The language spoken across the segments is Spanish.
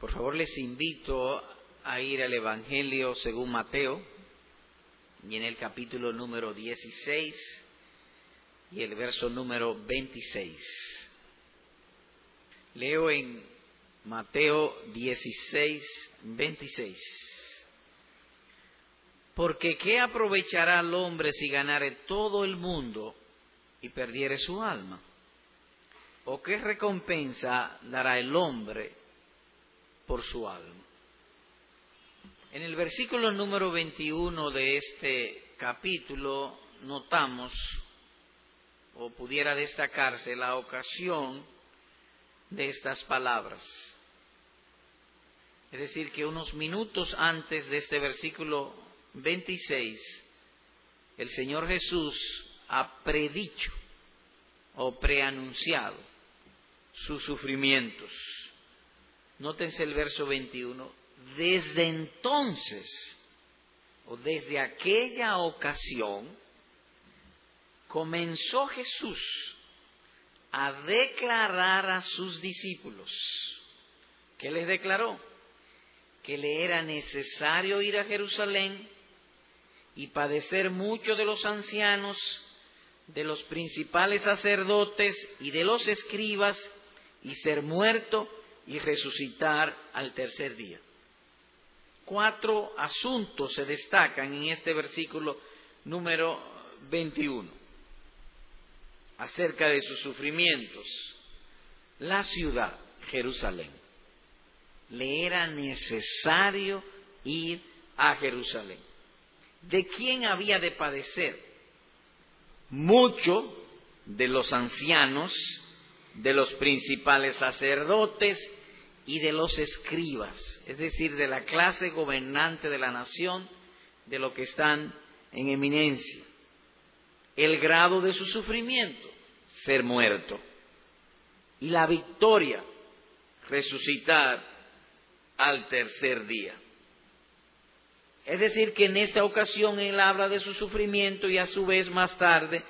Por favor, les invito a ir al Evangelio según Mateo y en el capítulo número 16 y el verso número 26. Leo en Mateo 16, 26. Porque ¿qué aprovechará el hombre si ganare todo el mundo y perdiere su alma? ¿O qué recompensa dará el hombre por su alma? En el versículo número 21 de este capítulo notamos, o pudiera destacarse, la ocasión de estas palabras. Es decir, que unos minutos antes de este versículo 26, el Señor Jesús ha predicho o preanunciado sus sufrimientos. Nótense el verso 21. Desde entonces, o desde aquella ocasión, comenzó Jesús a declarar a sus discípulos. ¿Qué les declaró? Que le era necesario ir a Jerusalén y padecer mucho de los ancianos, de los principales sacerdotes y de los escribas, y ser muerto y resucitar al tercer día. Cuatro asuntos se destacan en este versículo número 21 acerca de sus sufrimientos. La ciudad, Jerusalén. Le era necesario ir a Jerusalén. ¿De quién había de padecer? Mucho de los ancianos, de los principales sacerdotes y de los escribas, es decir, de la clase gobernante de la nación, de lo que están en eminencia. El grado de su sufrimiento, ser muerto. Y la victoria, resucitar al tercer día. Es decir, que en esta ocasión él habla de su sufrimiento y a su vez más tarde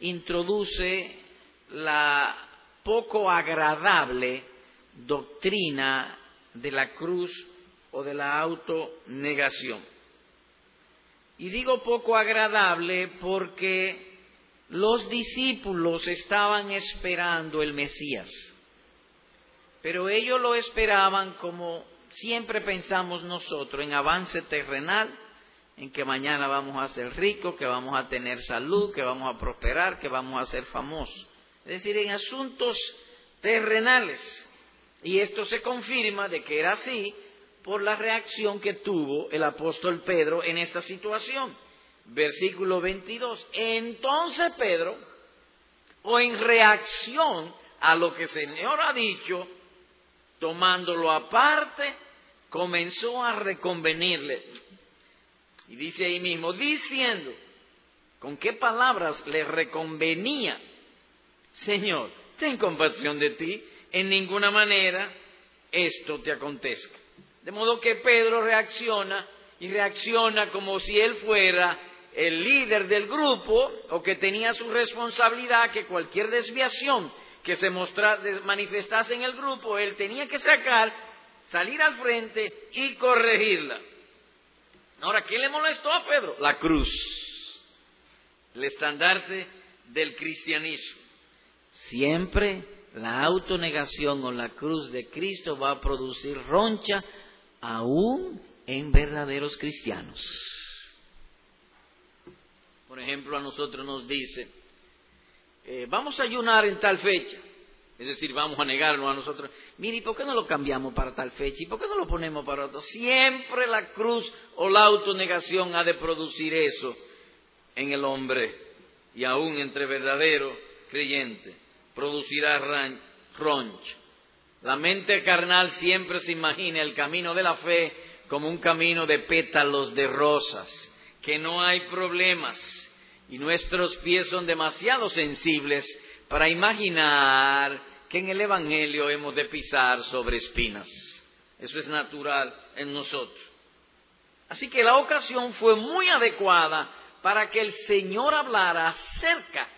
introduce la poco agradable doctrina de la cruz o de la autonegación. Y digo poco agradable porque los discípulos estaban esperando el Mesías, pero ellos lo esperaban como siempre pensamos nosotros, en avance terrenal, en que mañana vamos a ser ricos, que vamos a tener salud, que vamos a prosperar, que vamos a ser famosos. Es decir, en asuntos terrenales. Y esto se confirma de que era así por la reacción que tuvo el apóstol Pedro en esta situación versículo 22. Entonces Pedro, o en reacción a lo que el Señor ha dicho, tomándolo aparte, comenzó a reconvenirle. Y dice ahí mismo, diciendo, ¿con qué palabras le reconvenía? Señor, ten compasión de ti, en ninguna manera esto te acontezca. De modo que Pedro reacciona y reacciona como si él fuera el líder del grupo o que tenía su responsabilidad que cualquier desviación que se manifestase en el grupo, él tenía que sacar, salir al frente y corregirla. Ahora, ¿qué le molestó a Pedro? La cruz, el estandarte del cristianismo. Siempre la autonegación o la cruz de Cristo va a producir roncha aún en verdaderos cristianos. Por ejemplo, a nosotros nos dice, eh, vamos a ayunar en tal fecha. Es decir, vamos a negarnos a nosotros. Mire, ¿y por qué no lo cambiamos para tal fecha? ¿Y por qué no lo ponemos para otro? Siempre la cruz o la autonegación ha de producir eso en el hombre y aún entre verdaderos creyentes. Producirá roncha. La mente carnal siempre se imagina el camino de la fe como un camino de pétalos de rosas, que no hay problemas, y nuestros pies son demasiado sensibles para imaginar que en el Evangelio hemos de pisar sobre espinas. Eso es natural en nosotros. Así que la ocasión fue muy adecuada para que el Señor hablara acerca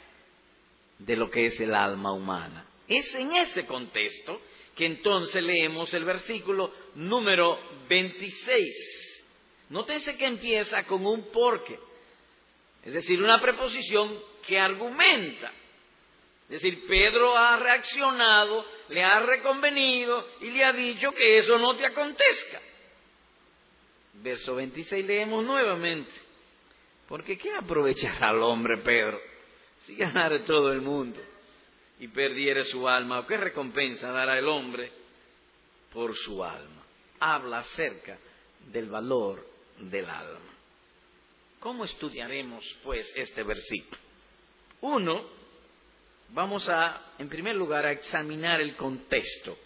de lo que es el alma humana. Es en ese contexto que entonces leemos el versículo número 26. Nótense que empieza con un porque, es decir, una preposición que argumenta. Es decir, Pedro ha reaccionado, le ha reconvenido y le ha dicho que eso no te acontezca. Verso 26 leemos nuevamente. Porque ¿qué aprovechará al hombre Pedro si ganara todo el mundo y perdiere su alma? ¿O qué recompensa dará el hombre por su alma? Habla acerca del valor del alma. ¿Cómo estudiaremos pues este versículo? Uno, vamos a, en primer lugar, a examinar el contexto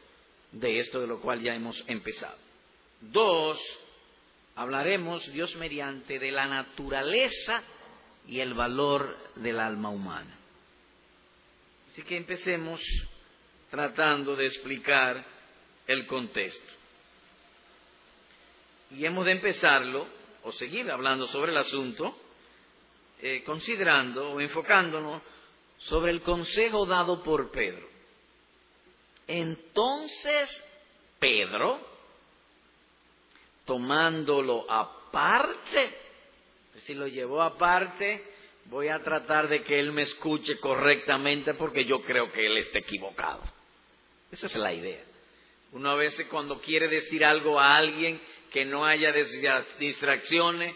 de esto de lo cual ya hemos empezado. Dos, hablaremos, Dios mediante, de la naturaleza y el valor del alma humana. Así que empecemos tratando de explicar el contexto. Y hemos de empezarlo, o seguir hablando sobre el asunto, eh, considerando o enfocándonos sobre el consejo dado por Pedro. Entonces Pedro, tomándolo aparte, si lo llevó aparte, voy a tratar de que él me escuche correctamente porque yo creo que él está equivocado. Esa es la idea. Uno a veces cuando quiere decir algo a alguien que no haya distracciones,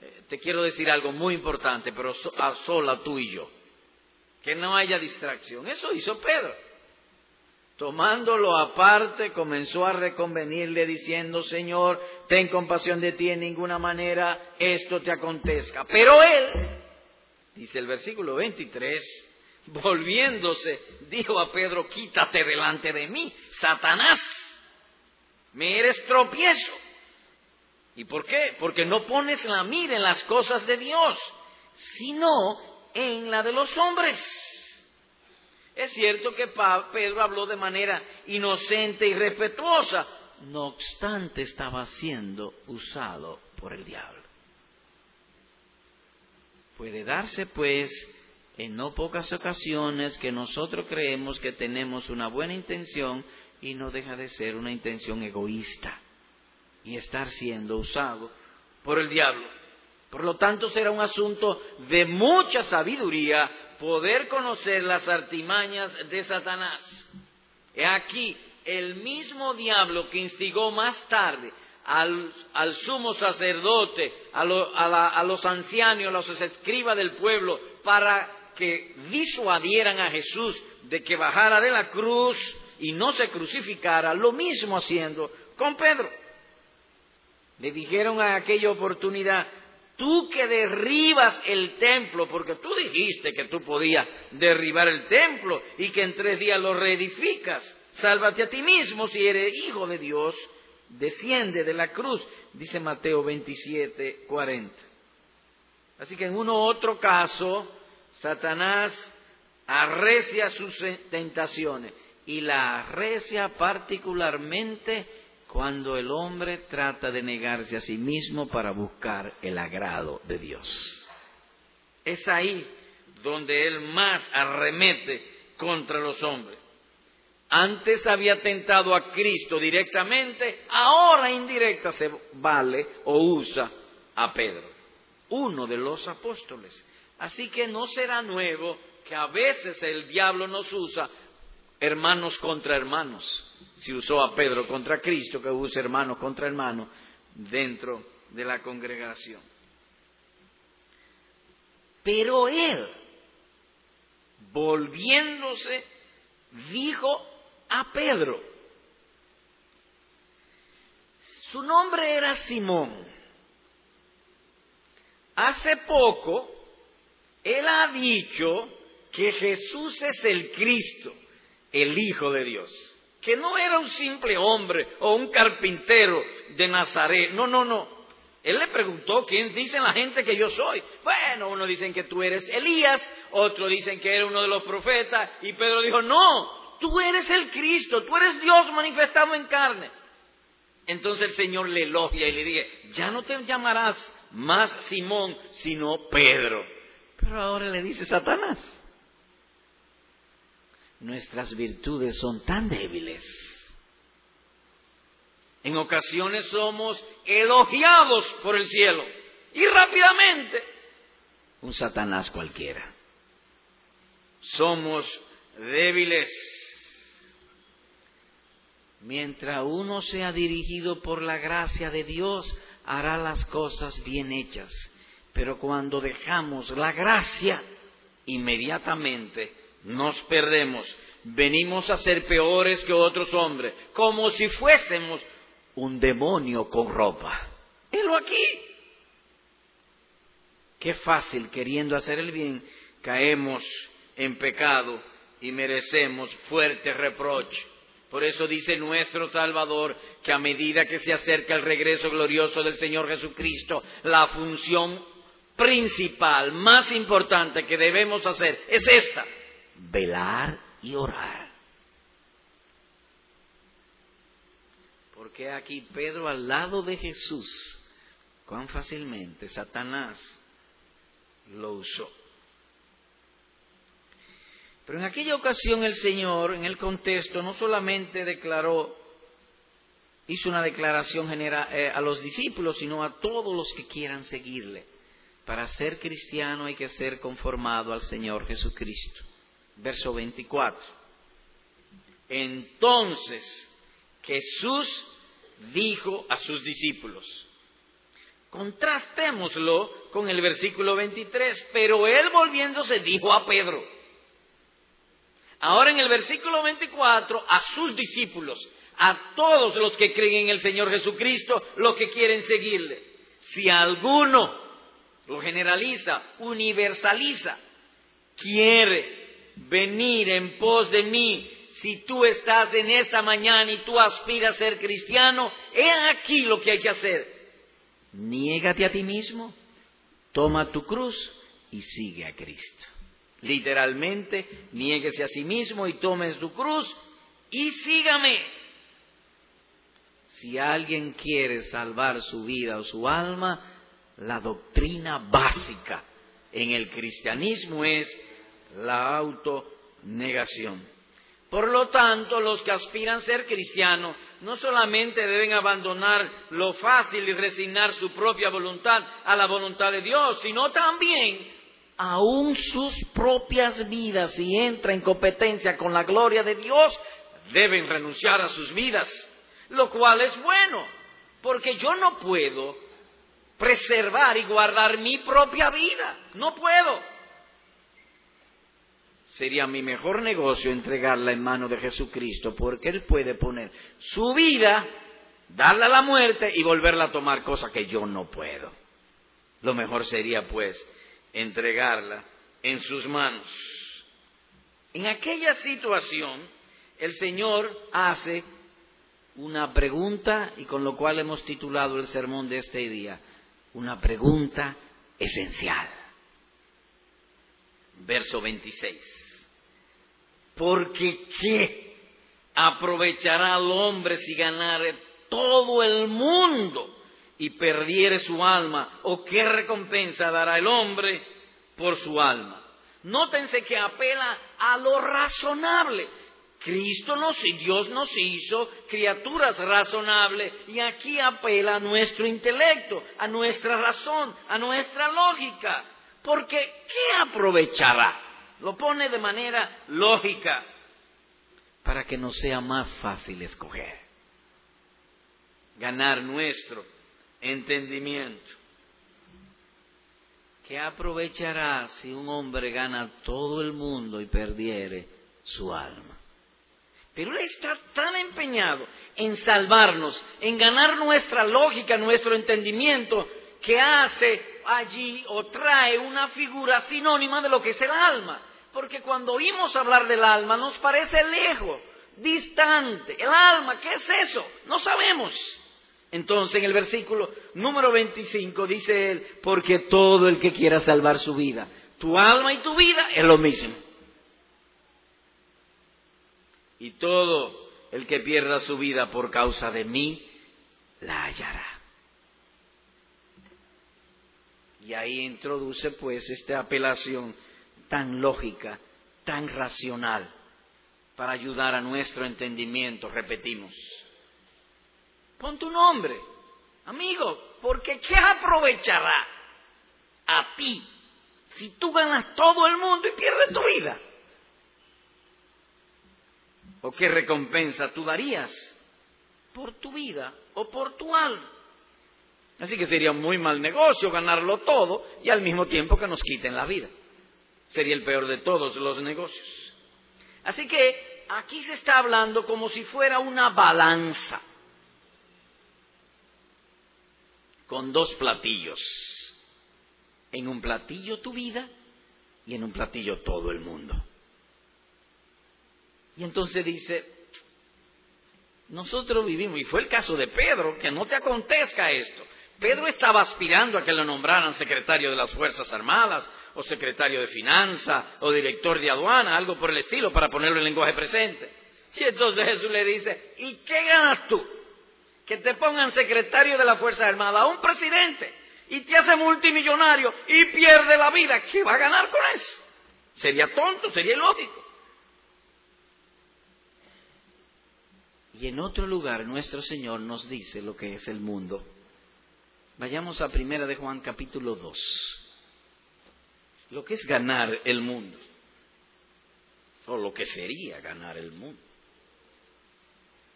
eh, te quiero decir algo muy importante, pero a sola tú y yo que no haya distracción. Eso hizo Pedro. Tomándolo aparte, comenzó a reconvenirle diciendo, Señor, ten compasión de ti, en ninguna manera esto te acontezca. Pero él, dice el versículo 23, volviéndose, dijo a Pedro, quítate delante de mí, Satanás, me eres tropiezo. ¿Y por qué? Porque no pones la mira en las cosas de Dios, sino en la de los hombres. Es cierto que Pedro habló de manera inocente y respetuosa, no obstante estaba siendo usado por el diablo. Puede darse, pues, en no pocas ocasiones que nosotros creemos que tenemos una buena intención y no deja de ser una intención egoísta y estar siendo usado por el diablo. Por lo tanto, será un asunto de mucha sabiduría poder conocer las artimañas de Satanás. He aquí, el mismo diablo que instigó más tarde al, sumo sacerdote, a, a los ancianos, a los escribas del pueblo, para que disuadieran a Jesús de que bajara de la cruz y no se crucificara, lo mismo haciendo con Pedro. Le dijeron a aquella oportunidad, Tú que derribas el templo, porque tú dijiste que tú podías derribar el templo y que en tres días lo reedificas. Sálvate a ti mismo si eres hijo de Dios. Desciende de la cruz, dice Mateo 27, 40. Así que en uno u otro caso, Satanás arrecia sus tentaciones y la arrecia particularmente cuando el hombre trata de negarse a sí mismo para buscar el agrado de Dios. Es ahí donde él más arremete contra los hombres. Antes había tentado a Cristo directamente, ahora indirecta se vale o usa a Pedro, uno de los apóstoles. Así que no será nuevo que a veces el diablo nos usa hermanos contra hermanos. Si usó a Pedro contra Cristo, que use hermanos contra hermanos dentro de la congregación. Pero él, volviéndose, dijo a Pedro, su nombre era Simón. Hace poco, él ha dicho que Jesús es el Cristo el Hijo de Dios, que no era un simple hombre o un carpintero de Nazaret, no, no, no. Él le preguntó, ¿quién dicen la gente que yo soy? Bueno, uno dicen que tú eres Elías, otros dicen que eres uno de los profetas, y Pedro dijo, no, tú eres el Cristo, tú eres Dios manifestado en carne. Entonces el Señor le elogia y le dice, ya no te llamarás más Simón, sino Pedro. Pero ahora le dice Satanás, nuestras virtudes son tan débiles En ocasiones somos elogiados por el cielo y rápidamente un Satanás cualquiera. Somos débiles. Mientras uno sea dirigido por la gracia de Dios, hará las cosas bien hechas. Pero cuando dejamos la gracia, inmediatamente nos perdemos. Venimos a ser peores que otros hombres, como si fuésemos un demonio con ropa. Helo aquí. Qué fácil, queriendo hacer el bien, caemos en pecado y merecemos fuerte reproche. Por eso dice nuestro Salvador que a medida que se acerca el regreso glorioso del Señor Jesucristo, la función principal, más importante que debemos hacer es esta, velar y orar. Porque aquí Pedro al lado de Jesús, cuán fácilmente Satanás lo usó. Pero en aquella ocasión el Señor, en el contexto, no solamente declaró, hizo una declaración general, eh, a los discípulos, sino a todos los que quieran seguirle. Para ser cristiano hay que ser conformado al Señor Jesucristo. Verso 24. Entonces Jesús dijo a sus discípulos, contrastémoslo con el versículo 23, pero él volviéndose dijo a Pedro, Ahora en el versículo 24, a sus discípulos, a todos los que creen en el Señor Jesucristo, los que quieren seguirle. Si alguno lo generaliza, universaliza, quiere venir en pos de mí, si tú estás en esta mañana y tú aspiras a ser cristiano, he aquí lo que hay que hacer. Niégate a ti mismo, toma tu cruz y sigue a Cristo literalmente, niéguese a sí mismo y tome su cruz y sígame. Si alguien quiere salvar su vida o su alma, la doctrina básica en el cristianismo es la autonegación. Por lo tanto, los que aspiran a ser cristianos no solamente deben abandonar lo fácil y resignar su propia voluntad a la voluntad de Dios, sino también aún sus propias vidas, si entra en competencia con la gloria de Dios, deben renunciar a sus vidas, lo cual es bueno, porque yo no puedo preservar y guardar mi propia vida, no puedo. Sería mi mejor negocio entregarla en mano de Jesucristo, porque Él puede poner su vida, darla a la muerte y volverla a tomar, cosa que yo no puedo. Lo mejor sería, pues, entregarla en sus manos. En aquella situación, el Señor hace una pregunta y con lo cual hemos titulado el sermón de este día, una pregunta esencial. Verso 26. Porque ¿qué aprovechará al hombre si ganare todo el mundo y perdiere su alma, o qué recompensa dará el hombre por su alma. Nótense que apela a lo razonable. Cristo nos y Dios nos hizo criaturas razonables y aquí apela a nuestro intelecto, a nuestra razón, a nuestra lógica. Porque ¿qué aprovechará? Lo pone de manera lógica para que nos sea más fácil escoger. Ganar nuestro entendimiento. ¿Qué aprovechará si un hombre gana todo el mundo y perdiere su alma? Pero él está tan empeñado en salvarnos, en ganar nuestra lógica, nuestro entendimiento, que hace allí o trae una figura sinónima de lo que es el alma. Porque cuando oímos hablar del alma nos parece lejos, distante. El alma, ¿qué es eso? No sabemos. Entonces en el versículo número 25 dice él, porque todo el que quiera salvar su vida, tu alma y tu vida es lo mismo. Y todo el que pierda su vida por causa de mí, la hallará. Y ahí introduce pues esta apelación tan lógica, tan racional, para ayudar a nuestro entendimiento, repetimos Pon tu nombre, amigo, porque ¿qué aprovechará a ti si tú ganas todo el mundo y pierdes tu vida? ¿O qué recompensa tú darías por tu vida o por tu alma? Así que sería muy mal negocio ganarlo todo y al mismo tiempo que nos quiten la vida. Sería el peor de todos los negocios. Así que aquí se está hablando como si fuera una balanza con dos platillos. En un platillo tu vida y en un platillo todo el mundo. Y entonces dice, nosotros vivimos, y fue el caso de Pedro, que no te acontezca esto. Pedro estaba aspirando a que lo nombraran secretario de las Fuerzas Armadas, o secretario de Finanza, o director de aduana, algo por el estilo, para ponerlo en lenguaje presente. Y entonces Jesús le dice, ¿y qué ganas tú? Que te pongan secretario de la Fuerza Armada a un presidente y te hace multimillonario y pierde la vida. ¿Qué va a ganar con eso? Sería tonto, sería ilógico. Y en otro lugar nuestro Señor nos dice lo que es el mundo. Vayamos a Primera de Juan capítulo 2. Lo que es ganar el mundo. O lo que sería ganar el mundo.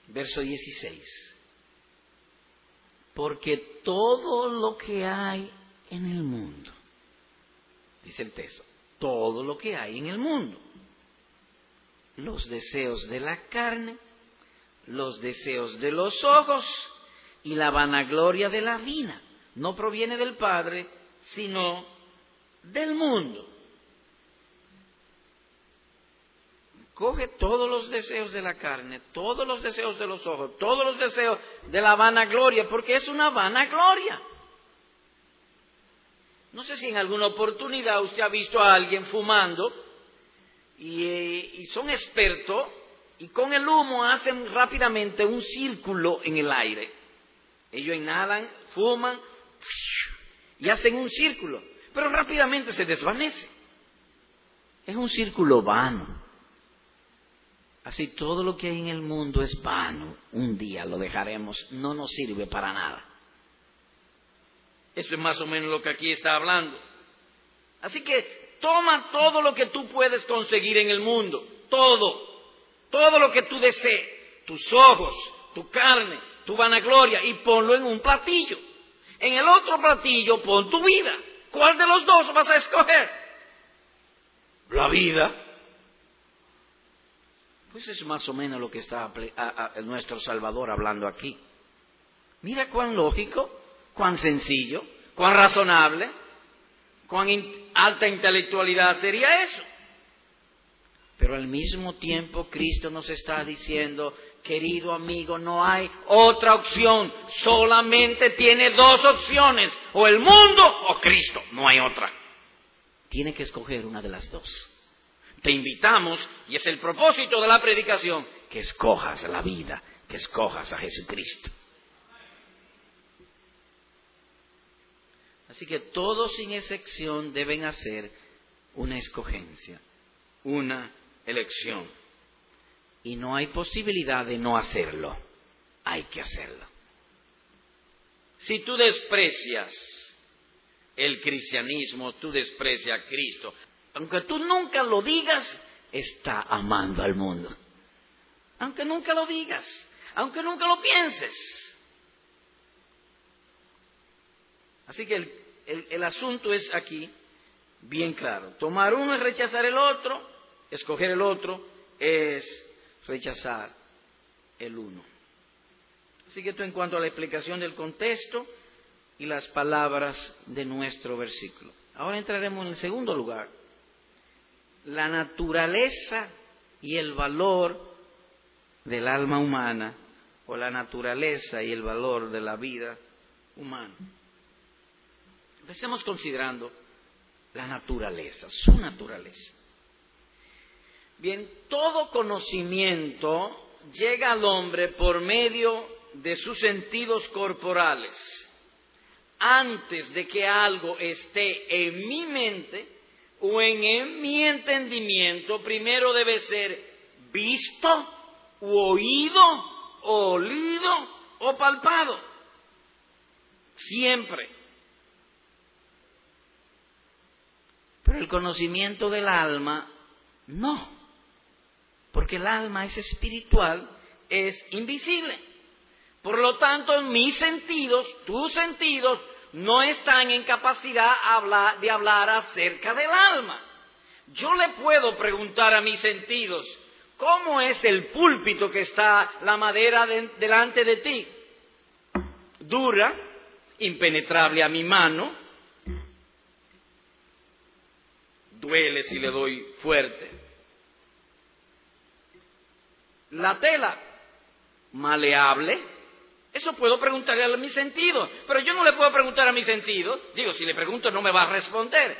Verso 16. Porque todo lo que hay en el mundo, dice el texto, todo lo que hay en el mundo, los deseos de la carne, los deseos de los ojos y la vanagloria de la vida. No proviene del Padre, sino del mundo. Coge todos los deseos de la carne, todos los deseos de los ojos, todos los deseos de la vanagloria, porque es una vanagloria. No sé si en alguna oportunidad usted ha visto a alguien fumando y, eh, y son expertos y con el humo hacen rápidamente un círculo en el aire. Ellos inhalan, fuman y hacen un círculo, pero rápidamente se desvanece. Es un círculo vano. Así todo lo que hay en el mundo es vano. Un día lo dejaremos, no nos sirve para nada. Eso es más o menos lo que aquí está hablando. Así que toma todo lo que tú puedes conseguir en el mundo, todo, todo lo que tú desees, tus ojos, tu carne, tu vanagloria, y ponlo en un platillo. En el otro platillo pon tu vida. ¿Cuál de los dos vas a escoger? La vida. Pues es más o menos lo que está nuestro Salvador hablando aquí. Mira cuán lógico, cuán sencillo, cuán razonable, cuán alta intelectualidad sería eso. Pero al mismo tiempo Cristo nos está diciendo, querido amigo, no hay otra opción, solamente tiene dos opciones, o el mundo o Cristo, no hay otra. Tiene que escoger una de las dos. Te invitamos, y es el propósito de la predicación, que escojas la vida, que escojas a Jesucristo. Así que todos sin excepción deben hacer una escogencia, una elección. Y no hay posibilidad de no hacerlo. Hay que hacerlo. Si tú desprecias el cristianismo, tú desprecias a Cristo, aunque tú nunca lo digas, está amando al mundo. Aunque nunca lo digas, aunque nunca lo pienses. Así que el, asunto es aquí bien claro. Tomar uno es rechazar el otro, Escoger el otro es rechazar el uno. Así que esto en cuanto a la explicación del contexto y las palabras de nuestro versículo. Ahora entraremos en el segundo lugar. La naturaleza y el valor del alma humana o la naturaleza y el valor de la vida humana. Empecemos considerando la naturaleza, su naturaleza. Bien, todo conocimiento llega al hombre por medio de sus sentidos corporales. Antes de que algo esté en mi mente o en, mi entendimiento, primero debe ser visto, o oído, o olido, o palpado. Siempre. Pero el conocimiento del alma, no. Porque el alma es espiritual, es invisible. Por lo tanto, mis sentidos, tus sentidos, no están en capacidad de hablar acerca del alma. Yo le puedo preguntar a mis sentidos, ¿cómo es el púlpito que está la madera delante de ti? Dura, impenetrable a mi mano, duele si le doy fuerte. La tela, maleable, eso puedo preguntarle a mi sentido, pero yo no le puedo preguntar a mi sentido, digo, si le pregunto no me va a responder.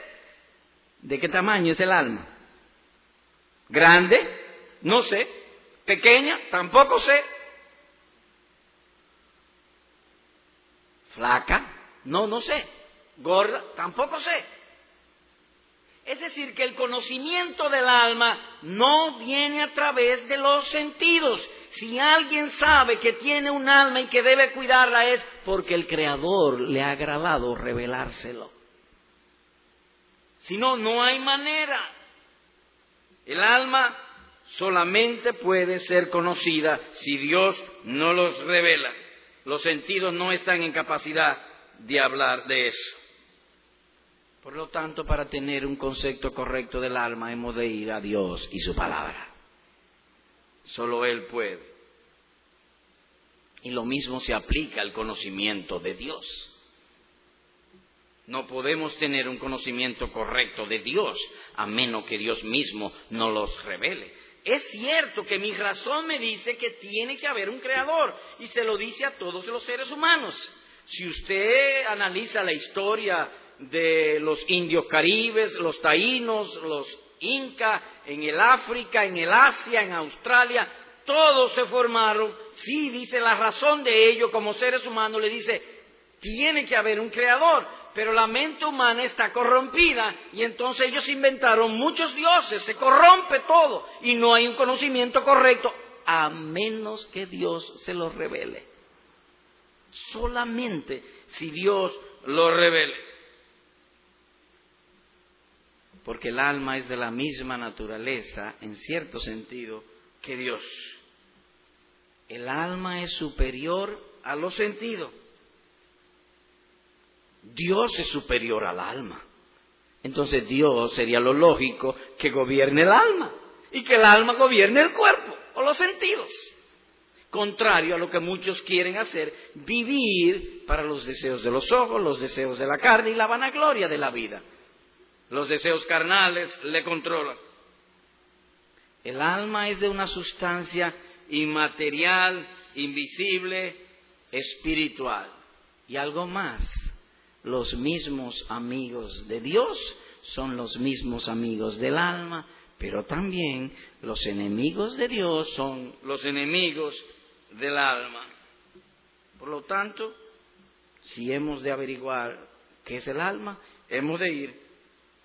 ¿De qué tamaño es el alma? ¿Grande? No sé. ¿Pequeña? Tampoco sé. ¿Flaca? No, no sé. ¿Gorda? Tampoco sé. Es decir, que el conocimiento del alma no viene a través de los sentidos. Si alguien sabe que tiene un alma y que debe cuidarla es porque el Creador le ha agradado revelárselo. Si no, no hay manera. El alma solamente puede ser conocida si Dios no los revela. Los sentidos no están en capacidad de hablar de eso. Por lo tanto, para tener un concepto correcto del alma hemos de ir a Dios y su palabra. Solo Él puede. Y lo mismo se aplica al conocimiento de Dios. No podemos tener un conocimiento correcto de Dios a menos que Dios mismo nos los revele. Es cierto que mi razón me dice que tiene que haber un creador y se lo dice a todos los seres humanos. Si usted analiza la historia de los indios caribes, los taínos, los incas, en el África, en el Asia, en Australia, todos se formaron, sí dice la razón de ello como seres humanos, le dice, tiene que haber un creador pero la mente humana está corrompida y entonces ellos inventaron muchos dioses, se corrompe todo y no hay un conocimiento correcto a menos que Dios se lo revele. Solamente si Dios lo revele. Porque el alma es de la misma naturaleza, en cierto sentido, que Dios. El alma es superior a los sentidos. Dios es superior al alma. Entonces Dios sería lo lógico que gobierne el alma y que el alma gobierne el cuerpo o los sentidos. Contrario a lo que muchos quieren hacer, vivir para los deseos de los ojos, los deseos de la carne y la vanagloria de la vida. Los deseos carnales le controlan. El alma es de una sustancia inmaterial, invisible, espiritual. Y algo más, los mismos amigos de Dios son los mismos amigos del alma, pero también los enemigos de Dios son los enemigos del alma. Por lo tanto, si hemos de averiguar qué es el alma, hemos de ir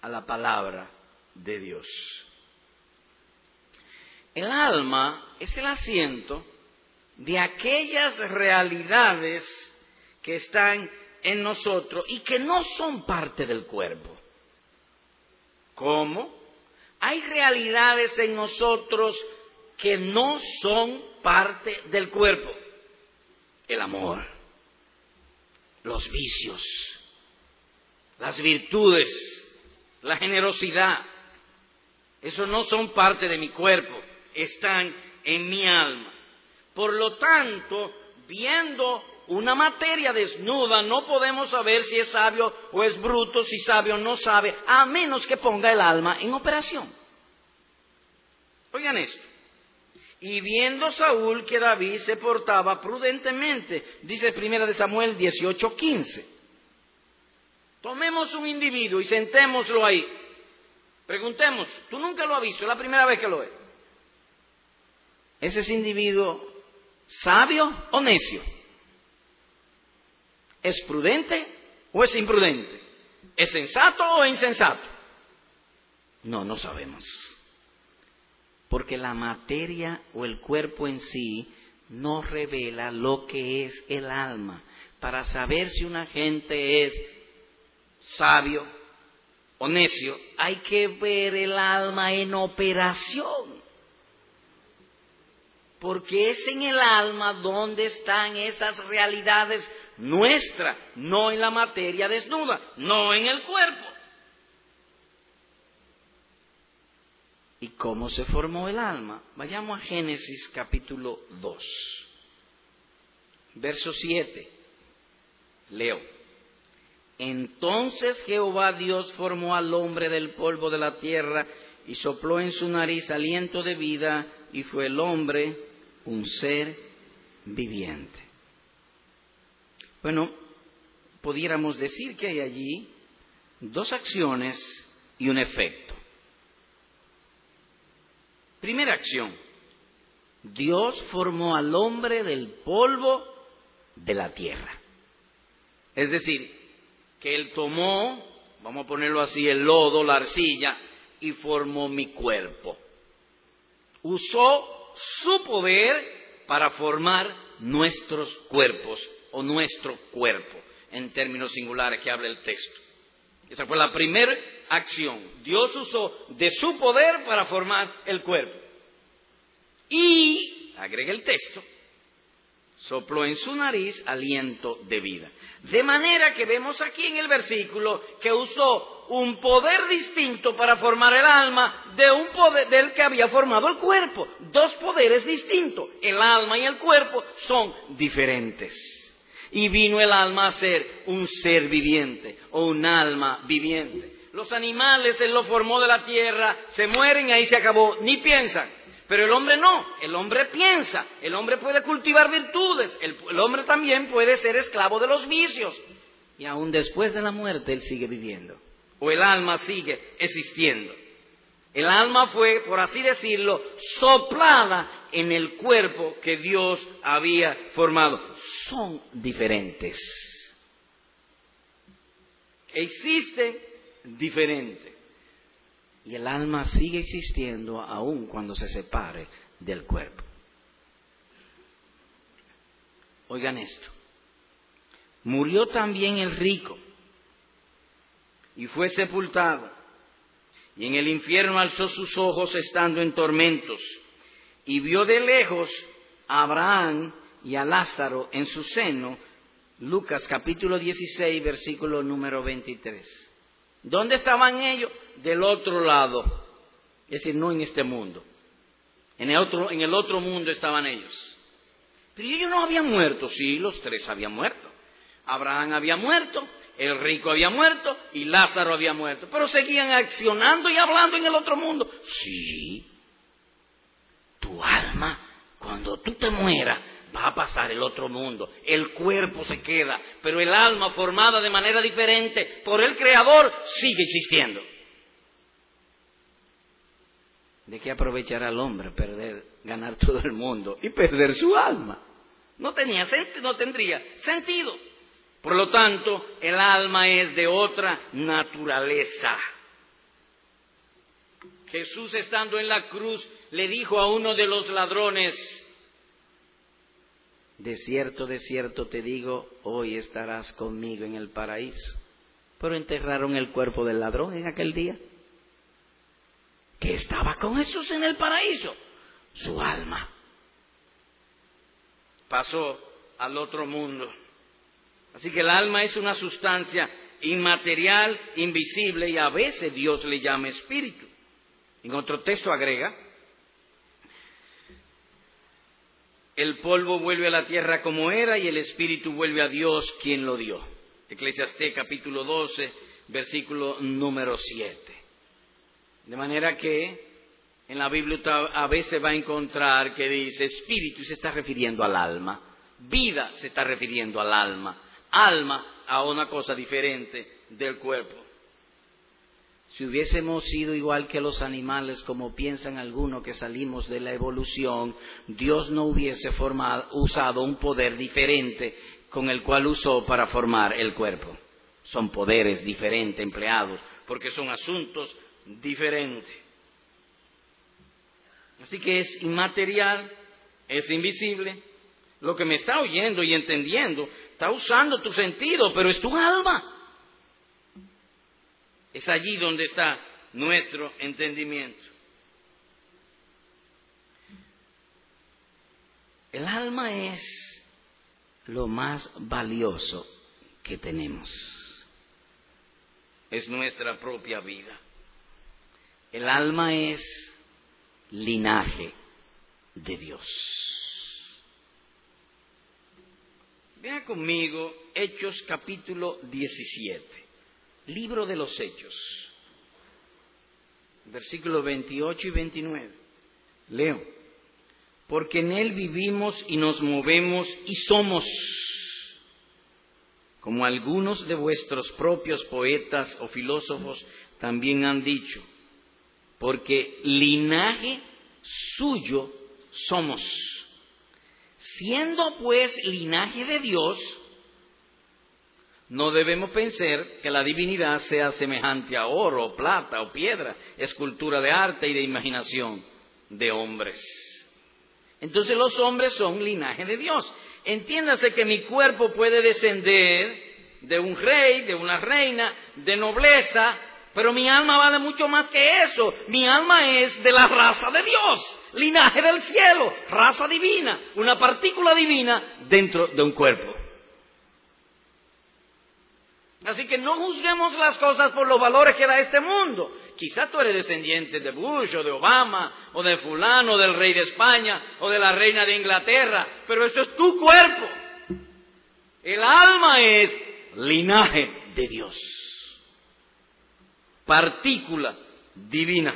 a la palabra de Dios. El alma es el asiento de aquellas realidades que están en nosotros y que no son parte del cuerpo. ¿Cómo? Hay realidades en nosotros que no son parte del cuerpo. El amor, los vicios, las virtudes, la generosidad. Eso no son parte de mi cuerpo, están en mi alma. Por lo tanto, viendo una materia desnuda, no podemos saber si es sabio o es bruto, si sabio o no sabe, a menos que ponga el alma en operación. Oigan esto. Y viendo Saúl que David se portaba prudentemente, dice primera de Samuel 18:15. Tomemos un individuo y sentémoslo ahí. Preguntemos, ¿tú nunca lo has visto? Es la primera vez que lo ves. ¿Ese es individuo sabio o necio? ¿Es prudente o es imprudente? ¿Es sensato o insensato? No, no sabemos. Porque la materia o el cuerpo en sí nos revela lo que es el alma. Para saber si una gente es sabio o necio, hay que ver el alma en operación. Porque es en el alma donde están esas realidades nuestras, no en la materia desnuda, no en el cuerpo. ¿Y cómo se formó el alma? Vayamos a Génesis capítulo 2, verso 7. Leo. Entonces Jehová Dios formó al hombre del polvo de la tierra y sopló en su nariz aliento de vida y fue el hombre un ser viviente. Bueno, pudiéramos decir que hay allí dos acciones y un efecto. Primera acción, Dios formó al hombre del polvo de la tierra. Es decir, que Él tomó, vamos a ponerlo así, el lodo, la arcilla, y formó mi cuerpo. Usó su poder para formar nuestros cuerpos o nuestro cuerpo, en términos singulares que habla el texto. Esa fue la primera acción. Dios usó de su poder para formar el cuerpo. Y, agrega el texto, sopló en su nariz aliento de vida. De manera que vemos aquí en el versículo que usó un poder distinto para formar el alma de un poder del que había formado el cuerpo. Dos poderes distintos. El alma y el cuerpo son diferentes. Y vino el alma a ser un ser viviente o un alma viviente. Los animales Él lo formó de la tierra, se mueren y ahí se acabó, ni piensan. Pero el hombre no, el hombre piensa, el hombre puede cultivar virtudes, el, hombre también puede ser esclavo de los vicios. Y aún después de la muerte él sigue viviendo, o el alma sigue existiendo. El alma fue, por así decirlo, soplada en el cuerpo que Dios había formado. Son diferentes. Existen diferentes y el alma sigue existiendo aún cuando se separe del cuerpo. Oigan esto. Murió también el rico y fue sepultado. Y en el infierno alzó sus ojos estando en tormentos y vio de lejos a Abraham y a Lázaro en su seno. Lucas capítulo 16, versículo número 23. ¿Dónde estaban ellos? Del otro lado. Es decir, no en este mundo. En el otro, en el otro mundo estaban ellos. Pero ellos no habían muerto. Sí, los tres habían muerto. Abraham había muerto, el rico había muerto y Lázaro había muerto. Pero seguían accionando y hablando en el otro mundo. Sí. Tu alma, cuando tú te mueras, va a pasar el otro mundo, el cuerpo se queda, pero el alma formada de manera diferente por el Creador sigue existiendo. ¿De qué aprovechará el hombre perder, ganar todo el mundo y perder su alma? No, tenía, no tendría sentido. Por lo tanto, el alma es de otra naturaleza. Jesús estando en la cruz le dijo a uno de los ladrones, de cierto, de cierto te digo, hoy estarás conmigo en el paraíso. Pero enterraron el cuerpo del ladrón en aquel día. Que estaba con Jesús en el paraíso. Su alma. Pasó al otro mundo. Así que el alma es una sustancia inmaterial, invisible y a veces Dios le llama espíritu. En otro texto agrega, el polvo vuelve a la tierra como era y el espíritu vuelve a Dios quien lo dio. Eclesiastés capítulo 12, versículo número 7. De manera que en la Biblia a veces va a encontrar que dice espíritu se está refiriendo al alma, vida se está refiriendo al alma, alma a una cosa diferente del cuerpo. Si hubiésemos sido igual que los animales, como piensan algunos que salimos de la evolución, Dios no hubiese usado un poder diferente con el cual usó para formar el cuerpo. Son poderes diferentes empleados, porque son asuntos diferentes. Así que es inmaterial, es invisible lo que me está oyendo y entendiendo, está usando tu sentido, pero es tu alma. Es allí donde está nuestro entendimiento. El alma es lo más valioso que tenemos. Es nuestra propia vida. El alma es linaje de Dios. Vea conmigo Hechos capítulo 17, libro de los Hechos, versículos 28 y 29. Leo, porque en Él vivimos y nos movemos y somos, como algunos de vuestros propios poetas o filósofos también han dicho, porque linaje suyo somos. Siendo pues linaje de Dios, no debemos pensar que la divinidad sea semejante a oro, plata o piedra, escultura de arte y de imaginación de hombres. Entonces los hombres son linaje de Dios. Entiéndase que mi cuerpo puede descender de un rey, de una reina, de nobleza, pero mi alma vale mucho más que eso. Mi alma es de la raza de Dios, linaje del cielo, raza divina, una partícula divina dentro de un cuerpo. Así que no juzguemos las cosas por los valores que da este mundo. Quizá tú eres descendiente de Bush o de Obama o de fulano, o del rey de España o de la reina de Inglaterra, pero eso es tu cuerpo. El alma es linaje de Dios partícula divina.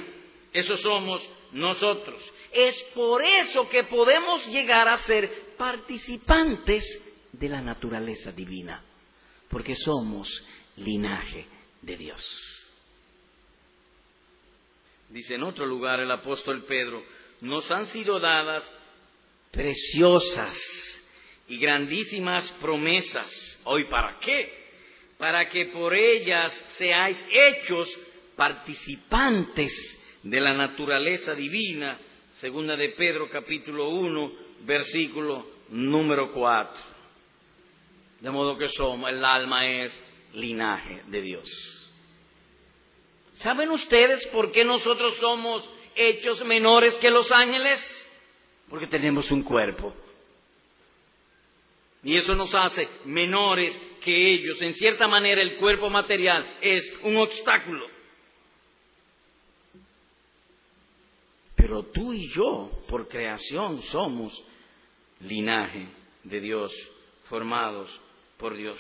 Eso somos nosotros. Es por eso que podemos llegar a ser participantes de la naturaleza divina, porque somos linaje de Dios. Dice en otro lugar el apóstol Pedro, nos han sido dadas preciosas y grandísimas promesas. ¿Hoy para qué? Para que por ellas seáis hechos participantes de la naturaleza divina, segunda de Pedro capítulo 1, versículo número 4. De modo que somos, el alma es linaje de Dios. ¿Saben ustedes por qué nosotros somos hechos menores que los ángeles? Porque tenemos un cuerpo. Y eso nos hace menores que ellos. En cierta manera el cuerpo material es un obstáculo. Pero tú y yo, por creación, somos linaje de Dios, formados por Dios.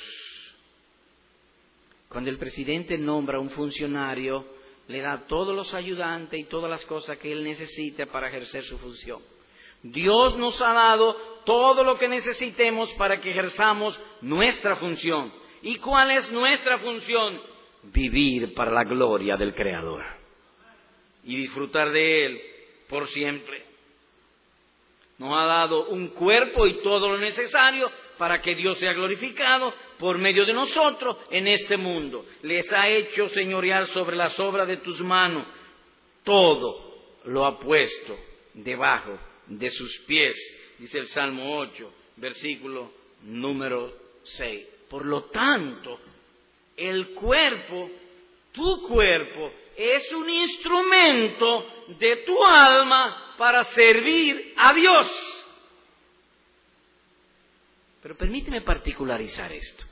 Cuando el presidente nombra un funcionario, le da todos los ayudantes y todas las cosas que él necesita para ejercer su función. Dios nos ha dado todo lo que necesitemos para que ejerzamos nuestra función. ¿Y cuál es nuestra función? Vivir para la gloria del Creador y disfrutar de Él por siempre. Nos ha dado un cuerpo y todo lo necesario para que Dios sea glorificado por medio de nosotros en este mundo. Les ha hecho señorear sobre las obras de tus manos. Todo lo ha puesto debajo de sus pies, dice el Salmo 8, versículo número 6. Por lo tanto, el cuerpo, tu cuerpo, es un instrumento de tu alma para servir a Dios. Pero permíteme particularizar esto.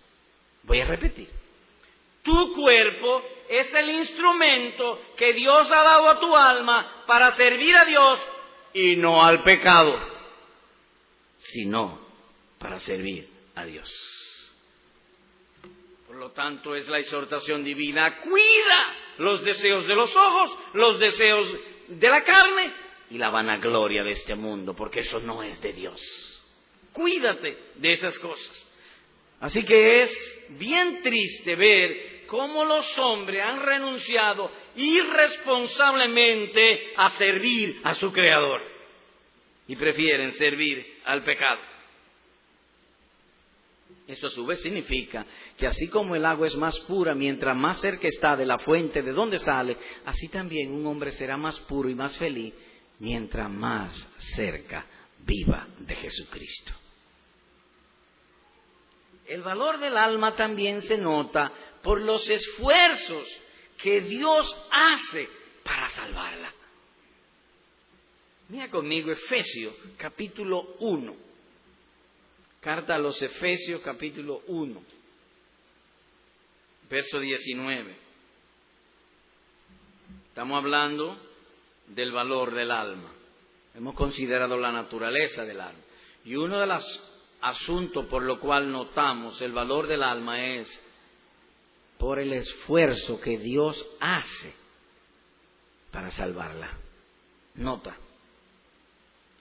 Voy a repetir. Tu cuerpo es el instrumento que Dios ha dado a tu alma para servir a Dios y no al pecado, sino para servir a Dios. Por lo tanto, es la exhortación divina, cuida los deseos de los ojos, los deseos de la carne y la vanagloria de este mundo, porque eso no es de Dios. Cuídate de esas cosas. Así que es bien triste ver cómo los hombres han renunciado irresponsablemente a servir a su Creador y prefieren servir al pecado. Eso a su vez significa que así como el agua es más pura mientras más cerca está de la fuente de donde sale, así también un hombre será más puro y más feliz mientras más cerca viva de Jesucristo. El valor del alma también se nota por los esfuerzos que Dios hace para salvarla. Mira conmigo Efesios capítulo 1. Carta a los Efesios capítulo 1, verso 19. Estamos hablando del valor del alma. Hemos considerado la naturaleza del alma. Y uno de los asuntos por lo cual notamos el valor del alma es por el esfuerzo que Dios hace para salvarla. Nota,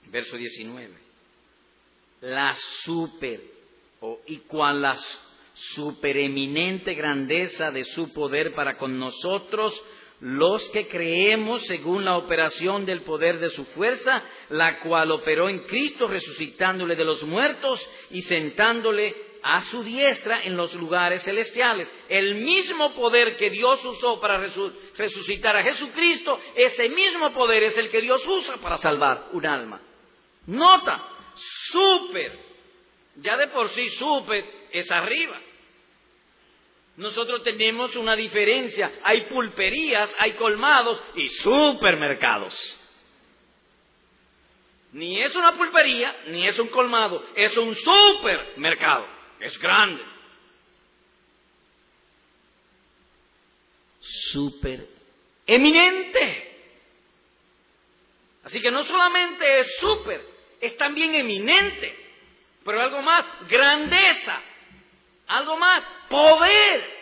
verso 19. La super, o, y cual la supereminente grandeza de su poder para con nosotros, los que creemos según la operación del poder de su fuerza, la cual operó en Cristo resucitándole de los muertos y sentándole a su diestra en los lugares celestiales. El mismo poder que Dios usó para resucitar a Jesucristo, ese mismo poder es el que Dios usa para salvar un alma. Nota, súper. Ya de por sí súper es arriba. Nosotros tenemos una diferencia. Hay pulperías, hay colmados y supermercados. Ni es una pulpería, ni es un colmado, es un supermercado. Es grande. Super eminente. Así que no solamente es super, es también eminente, pero algo más, grandeza, algo más, poder.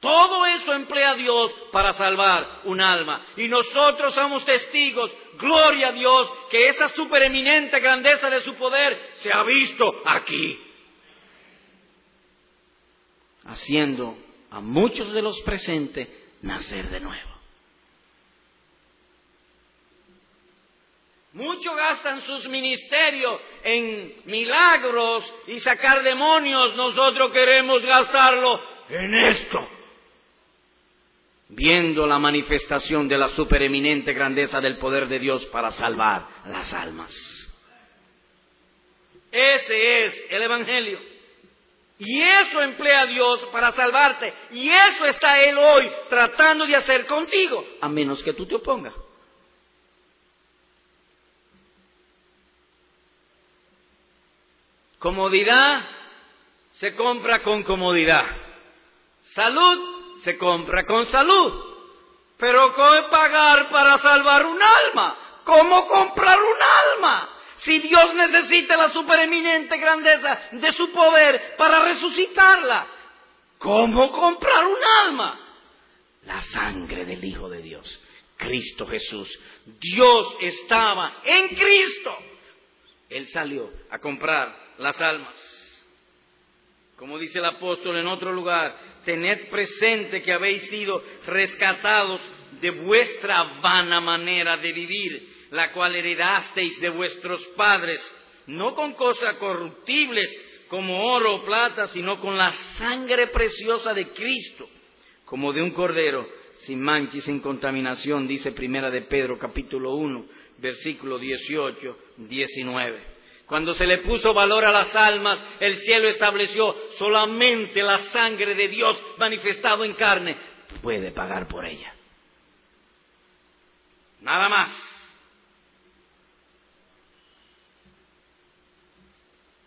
Todo eso emplea Dios para salvar un alma. Y nosotros somos testigos, gloria a Dios, que esa supereminente grandeza de su poder se ha visto aquí. Haciendo a muchos de los presentes nacer de nuevo. Muchos gastan sus ministerios en milagros y sacar demonios. Nosotros queremos gastarlo en esto. Viendo la manifestación de la supereminente grandeza del poder de Dios para salvar las almas. Ese es el Evangelio. Y eso emplea Dios para salvarte. Y eso está Él hoy tratando de hacer contigo, a menos que tú te opongas. Comodidad se compra con comodidad. Salud se compra con salud. Pero ¿cómo pagar para salvar un alma? ¿Cómo comprar un alma? Si Dios necesita la supereminente grandeza de su poder para resucitarla, ¿cómo comprar un alma? La sangre del Hijo de Dios, Cristo Jesús. Dios estaba en Cristo. Él salió a comprar las almas. Como dice el apóstol en otro lugar, tened presente que habéis sido rescatados de vuestra vana manera de vivir, la cual heredasteis de vuestros padres, no con cosas corruptibles como oro o plata, sino con la sangre preciosa de Cristo, como de un cordero, sin mancha y sin contaminación, dice Primera de Pedro capítulo 1, versículo 18, 19. Cuando se le puso valor a las almas, el cielo estableció solamente la sangre de Dios manifestado en carne puede pagar por ella. Nada más.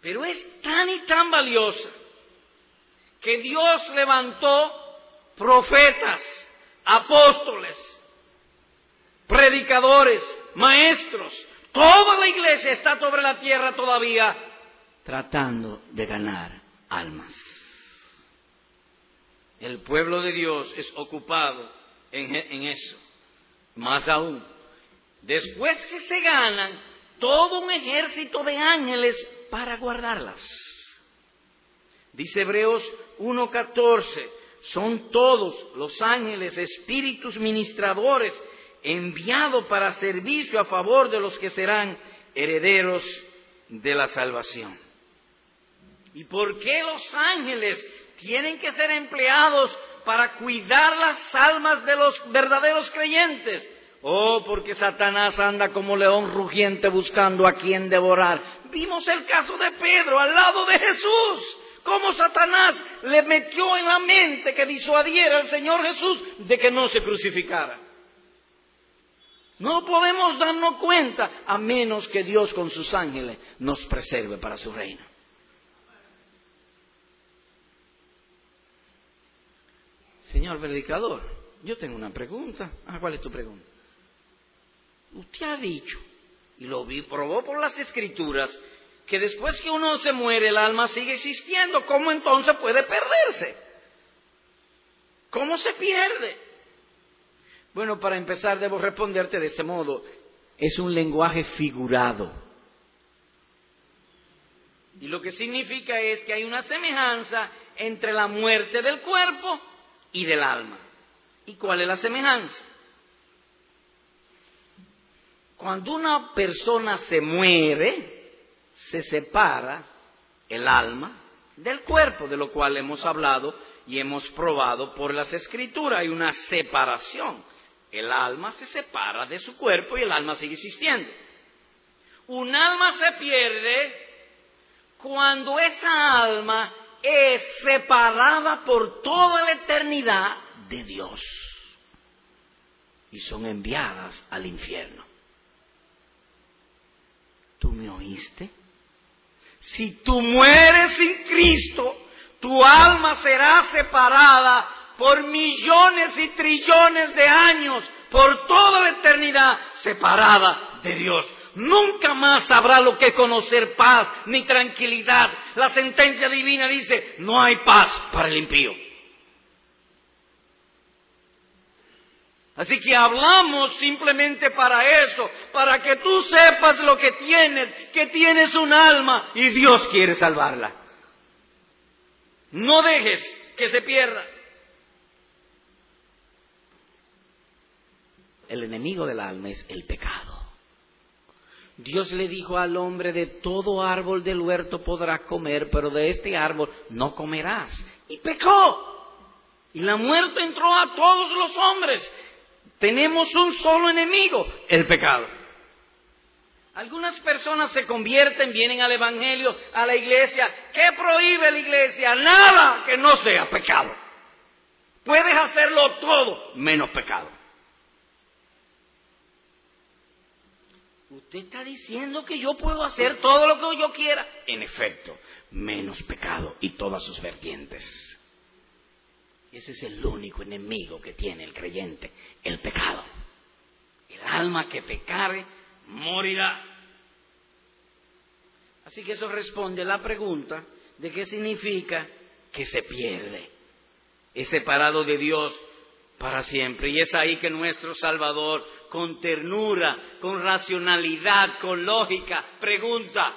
Pero es tan y tan valiosa que Dios levantó profetas, apóstoles, predicadores, maestros, Toda la iglesia está sobre la tierra todavía tratando de ganar almas. El pueblo de Dios es ocupado en, eso. Más aún, después que se ganan todo un ejército de ángeles para guardarlas. Dice Hebreos 1.14, son todos los ángeles, espíritus ministradores enviado para servicio a favor de los que serán herederos de la salvación. ¿Y por qué los ángeles tienen que ser empleados para cuidar las almas de los verdaderos creyentes? Oh, porque Satanás anda como león rugiente buscando a quien devorar. Vimos el caso de Pedro al lado de Jesús, cómo Satanás le metió en la mente que disuadiera al Señor Jesús de que no se crucificara. No podemos darnos cuenta a menos que Dios con sus ángeles nos preserve para su reino. Señor predicador, yo tengo una pregunta. Ah, ¿cuál es tu pregunta? Usted ha dicho, y lo vi, probó por las escrituras, que después que uno se muere el alma sigue existiendo. ¿Cómo entonces puede perderse? ¿Cómo se pierde? Bueno, para empezar debo responderte de este modo. Es un lenguaje figurado. Y lo que significa es que hay una semejanza entre la muerte del cuerpo y del alma. ¿Y cuál es la semejanza? Cuando una persona se muere, se separa el alma del cuerpo, de lo cual hemos hablado y hemos probado por las escrituras. Hay una separación. El alma se separa de su cuerpo y el alma sigue existiendo. Un alma se pierde cuando esa alma es separada por toda la eternidad de Dios y son enviadas al infierno. ¿Tú me oíste? Si tú mueres sin Cristo, tu alma será separada por millones y trillones de años, por toda la eternidad, separada de Dios. Nunca más habrá lo que conocer paz ni tranquilidad. La sentencia divina dice, no hay paz para el impío. Así que hablamos simplemente para eso, para que tú sepas lo que tienes, que tienes un alma y Dios quiere salvarla. No dejes que se pierda. El enemigo del alma es el pecado. Dios le dijo al hombre, de todo árbol del huerto podrás comer, pero de este árbol no comerás. Y pecó. Y la muerte entró a todos los hombres. Tenemos un solo enemigo, el pecado. Algunas personas se convierten, vienen al Evangelio, a la iglesia. ¿Qué prohíbe la iglesia? Nada que no sea pecado. Puedes hacerlo todo menos pecado. Usted está diciendo que yo puedo hacer todo lo que yo quiera. En efecto, menos pecado y todas sus vertientes. Ese es el único enemigo que tiene el creyente, el pecado. El alma que pecare morirá. Así que eso responde a la pregunta de qué significa que se pierde. Es separado de Dios para siempre. Y es ahí que nuestro Salvador, con ternura, con racionalidad, con lógica, pregunta,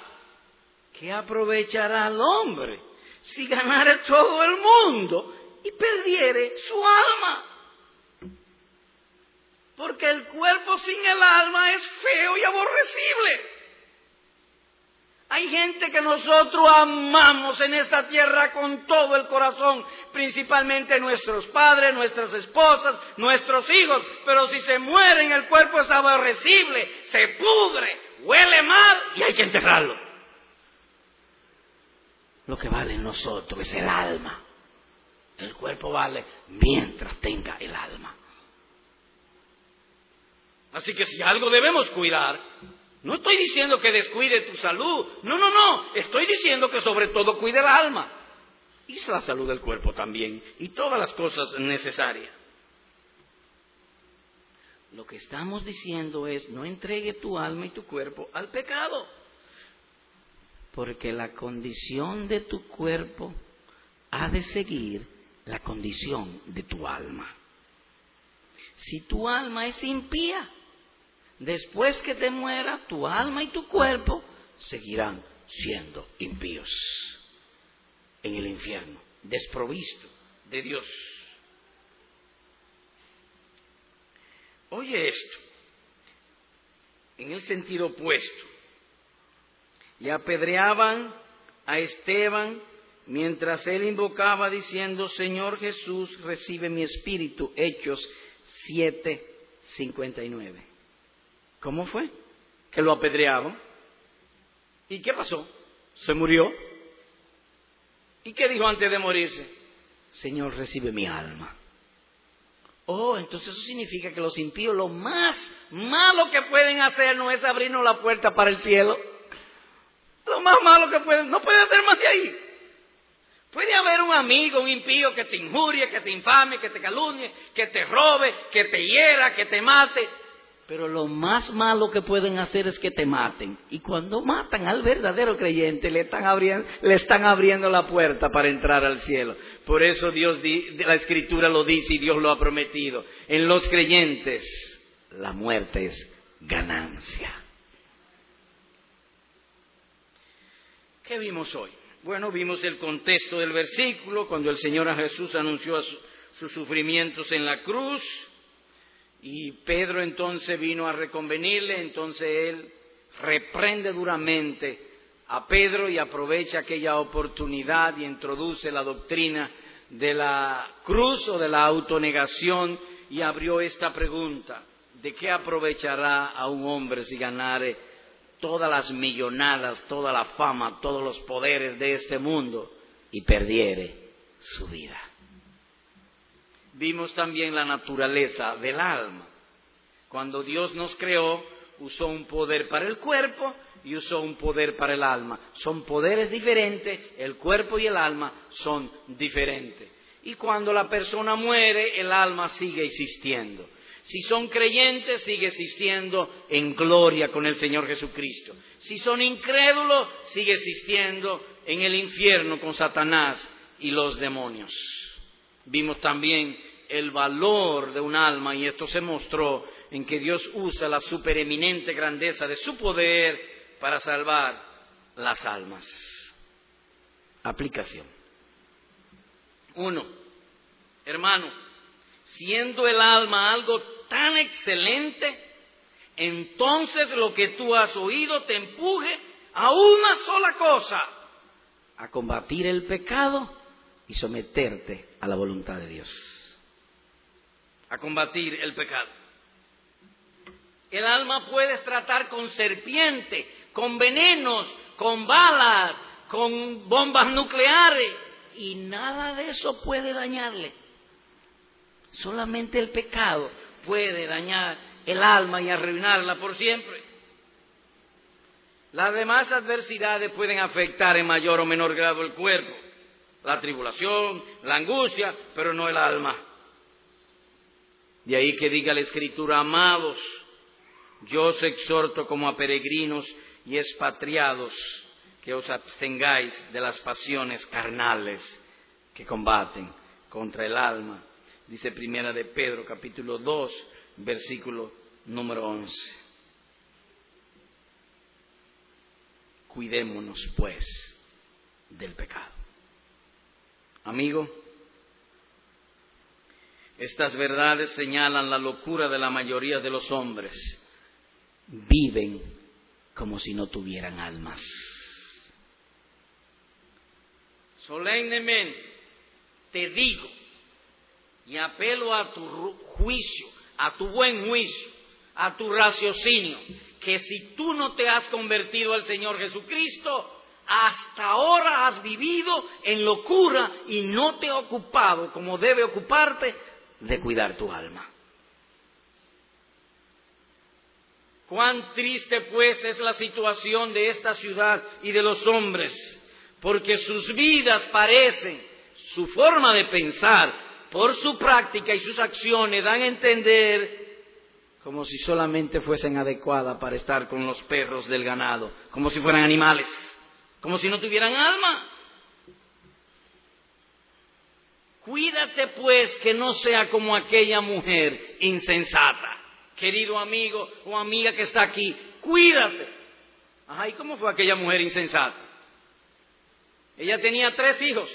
¿qué aprovechará el hombre si ganara todo el mundo y perdiere su alma. Porque el cuerpo sin el alma es feo y aborrecible. Hay gente que nosotros amamos en esta tierra con todo el corazón, principalmente nuestros padres, nuestras esposas, nuestros hijos, pero si se mueren el cuerpo es aborrecible, se pudre, huele mal y hay que enterrarlo. Lo que vale en nosotros es el alma. El cuerpo vale mientras tenga el alma. Así que si algo debemos cuidar, no estoy diciendo que descuide tu salud, no, no, no, estoy diciendo que sobre todo cuide el alma. Y la salud del cuerpo también. Y todas las cosas necesarias. Lo que estamos diciendo es no entregue tu alma y tu cuerpo al pecado, porque la condición de tu cuerpo ha de seguir la condición de tu alma. Si tu alma es impía, después que te muera, tu alma y tu cuerpo seguirán siendo impíos en el infierno, desprovisto de Dios. Oye esto, en el sentido opuesto, y apedreaban a Esteban mientras él invocaba diciendo, Señor Jesús, recibe mi espíritu. Hechos 7, 59. ¿Cómo fue? Que lo apedreaban. ¿Y qué pasó? Se murió. ¿Y qué dijo antes de morirse? Señor, recibe mi alma. Oh, entonces eso significa que los impíos lo más malo que pueden hacer no es abrirnos la puerta para el cielo. Lo más malo que pueden, no pueden hacer más de ahí. Puede haber un amigo, un impío que te injurie, que te infame, que te calumnie, que te robe, que te hiera, que te mate. Pero lo más malo que pueden hacer es que te maten. Y cuando matan al verdadero creyente, le están abriendo, le están abriendo la puerta para entrar al cielo. Por eso Dios, la Escritura lo dice y Dios lo ha prometido. En los creyentes, la muerte es ganancia. ¿Qué vimos hoy? Bueno, vimos el contexto del versículo, cuando el Señor Jesús anunció sus sufrimientos en la cruz, y Pedro entonces vino a reconvenirle, entonces él reprende duramente a Pedro y aprovecha aquella oportunidad y introduce la doctrina de la cruz o de la autonegación y abrió esta pregunta, ¿de qué aprovechará a un hombre si ganare todas las millonadas, toda la fama, todos los poderes de este mundo y perdiere su vida? Vimos también la naturaleza del alma. Cuando Dios nos creó, usó un poder para el cuerpo y usó un poder para el alma. Son poderes diferentes, el cuerpo y el alma son diferentes. Y cuando la persona muere, el alma sigue existiendo. Si son creyentes, sigue existiendo en gloria con el Señor Jesucristo. Si son incrédulos, sigue existiendo en el infierno con Satanás y los demonios. Vimos también el valor de un alma y esto se mostró en que Dios usa la supereminente grandeza de su poder para salvar las almas. Aplicación. Uno, hermano, siendo el alma algo tan excelente, entonces lo que tú has oído te empuje a una sola cosa, a combatir el pecado y someterte a la voluntad de Dios a combatir el pecado. El alma puedes tratar con serpiente, con venenos, con balas, con bombas nucleares y nada de eso puede dañarle. Solamente el pecado puede dañar el alma y arruinarla por siempre. Las demás adversidades pueden afectar en mayor o menor grado el cuerpo, la tribulación, la angustia, pero no el alma. De ahí que diga la Escritura, amados, yo os exhorto como a peregrinos y expatriados que os abstengáis de las pasiones carnales que combaten contra el alma. Dice Primera de Pedro, capítulo 2, versículo número 11. Cuidémonos, pues, del pecado. Amigo, estas verdades señalan la locura de la mayoría de los hombres. Viven como si no tuvieran almas. Solemnemente te digo y apelo a tu juicio, a tu buen juicio, a tu raciocinio, que si tú no te has convertido al Señor Jesucristo, hasta ahora has vivido en locura y no te ha ocupado como debe ocuparte de cuidar tu alma. Cuán triste pues es la situación de esta ciudad y de los hombres, porque sus vidas parecen, su forma de pensar, por su práctica y sus acciones, dan a entender como si solamente fuesen adecuadas para estar con los perros del ganado, como si fueran animales, como si no tuvieran alma. Cuídate pues que no sea como aquella mujer insensata. Querido amigo o amiga que está aquí, cuídate. Ajá, ¿y cómo fue aquella mujer insensata? Ella tenía tres hijos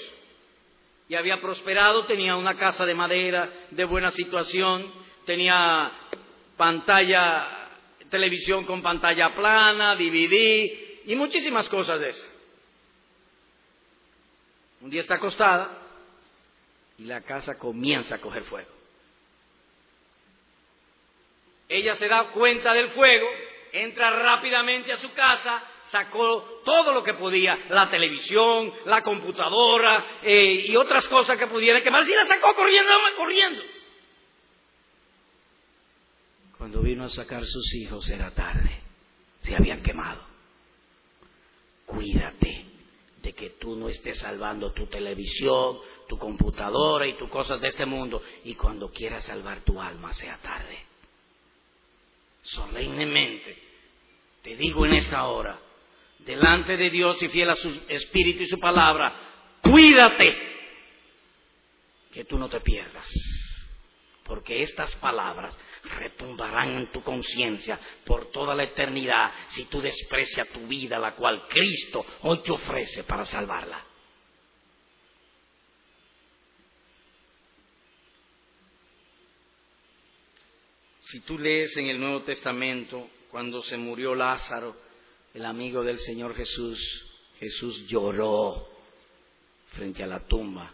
y había prosperado, tenía una casa de madera de buena situación, tenía pantalla, televisión con pantalla plana, DVD y muchísimas cosas de esas. Un día está acostada y la casa comienza a coger fuego. Ella se da cuenta del fuego, entra rápidamente a su casa, sacó todo lo que podía, la televisión, la computadora eh, y otras cosas que pudiera quemar, y la sacó corriendo, corriendo. Cuando vino a sacar sus hijos era tarde, se habían quemado. Cuídate de que tú no estés salvando tu televisión, tu computadora y tus cosas de este mundo, y cuando quieras salvar tu alma sea tarde. Solemnemente, te digo en esta hora, delante de Dios y fiel a su espíritu y su palabra, cuídate que tú no te pierdas. Porque estas palabras retumbarán en tu conciencia por toda la eternidad si tú desprecias tu vida, la cual Cristo hoy te ofrece para salvarla. Si tú lees en el Nuevo Testamento, cuando se murió Lázaro, el amigo del Señor Jesús, Jesús lloró frente a la tumba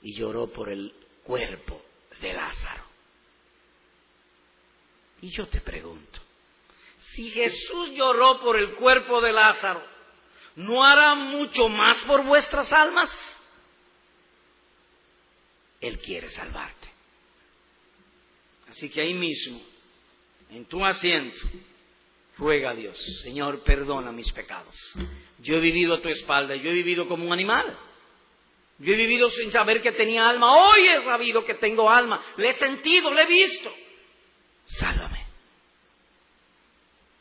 y lloró por el cuerpo de Lázaro. Y yo te pregunto, si Jesús lloró por el cuerpo de Lázaro, ¿no hará mucho más por vuestras almas? Él quiere salvarte. Así que ahí mismo, en tu asiento, ruega a Dios, Señor, perdona mis pecados. Yo he vivido a tu espalda, yo he vivido como un animal. Yo he vivido sin saber que tenía alma. Hoy he sabido que tengo alma. Le he sentido, le he visto. Sálvame.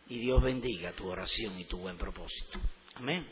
Y Dios bendiga tu oración y tu buen propósito. Amén.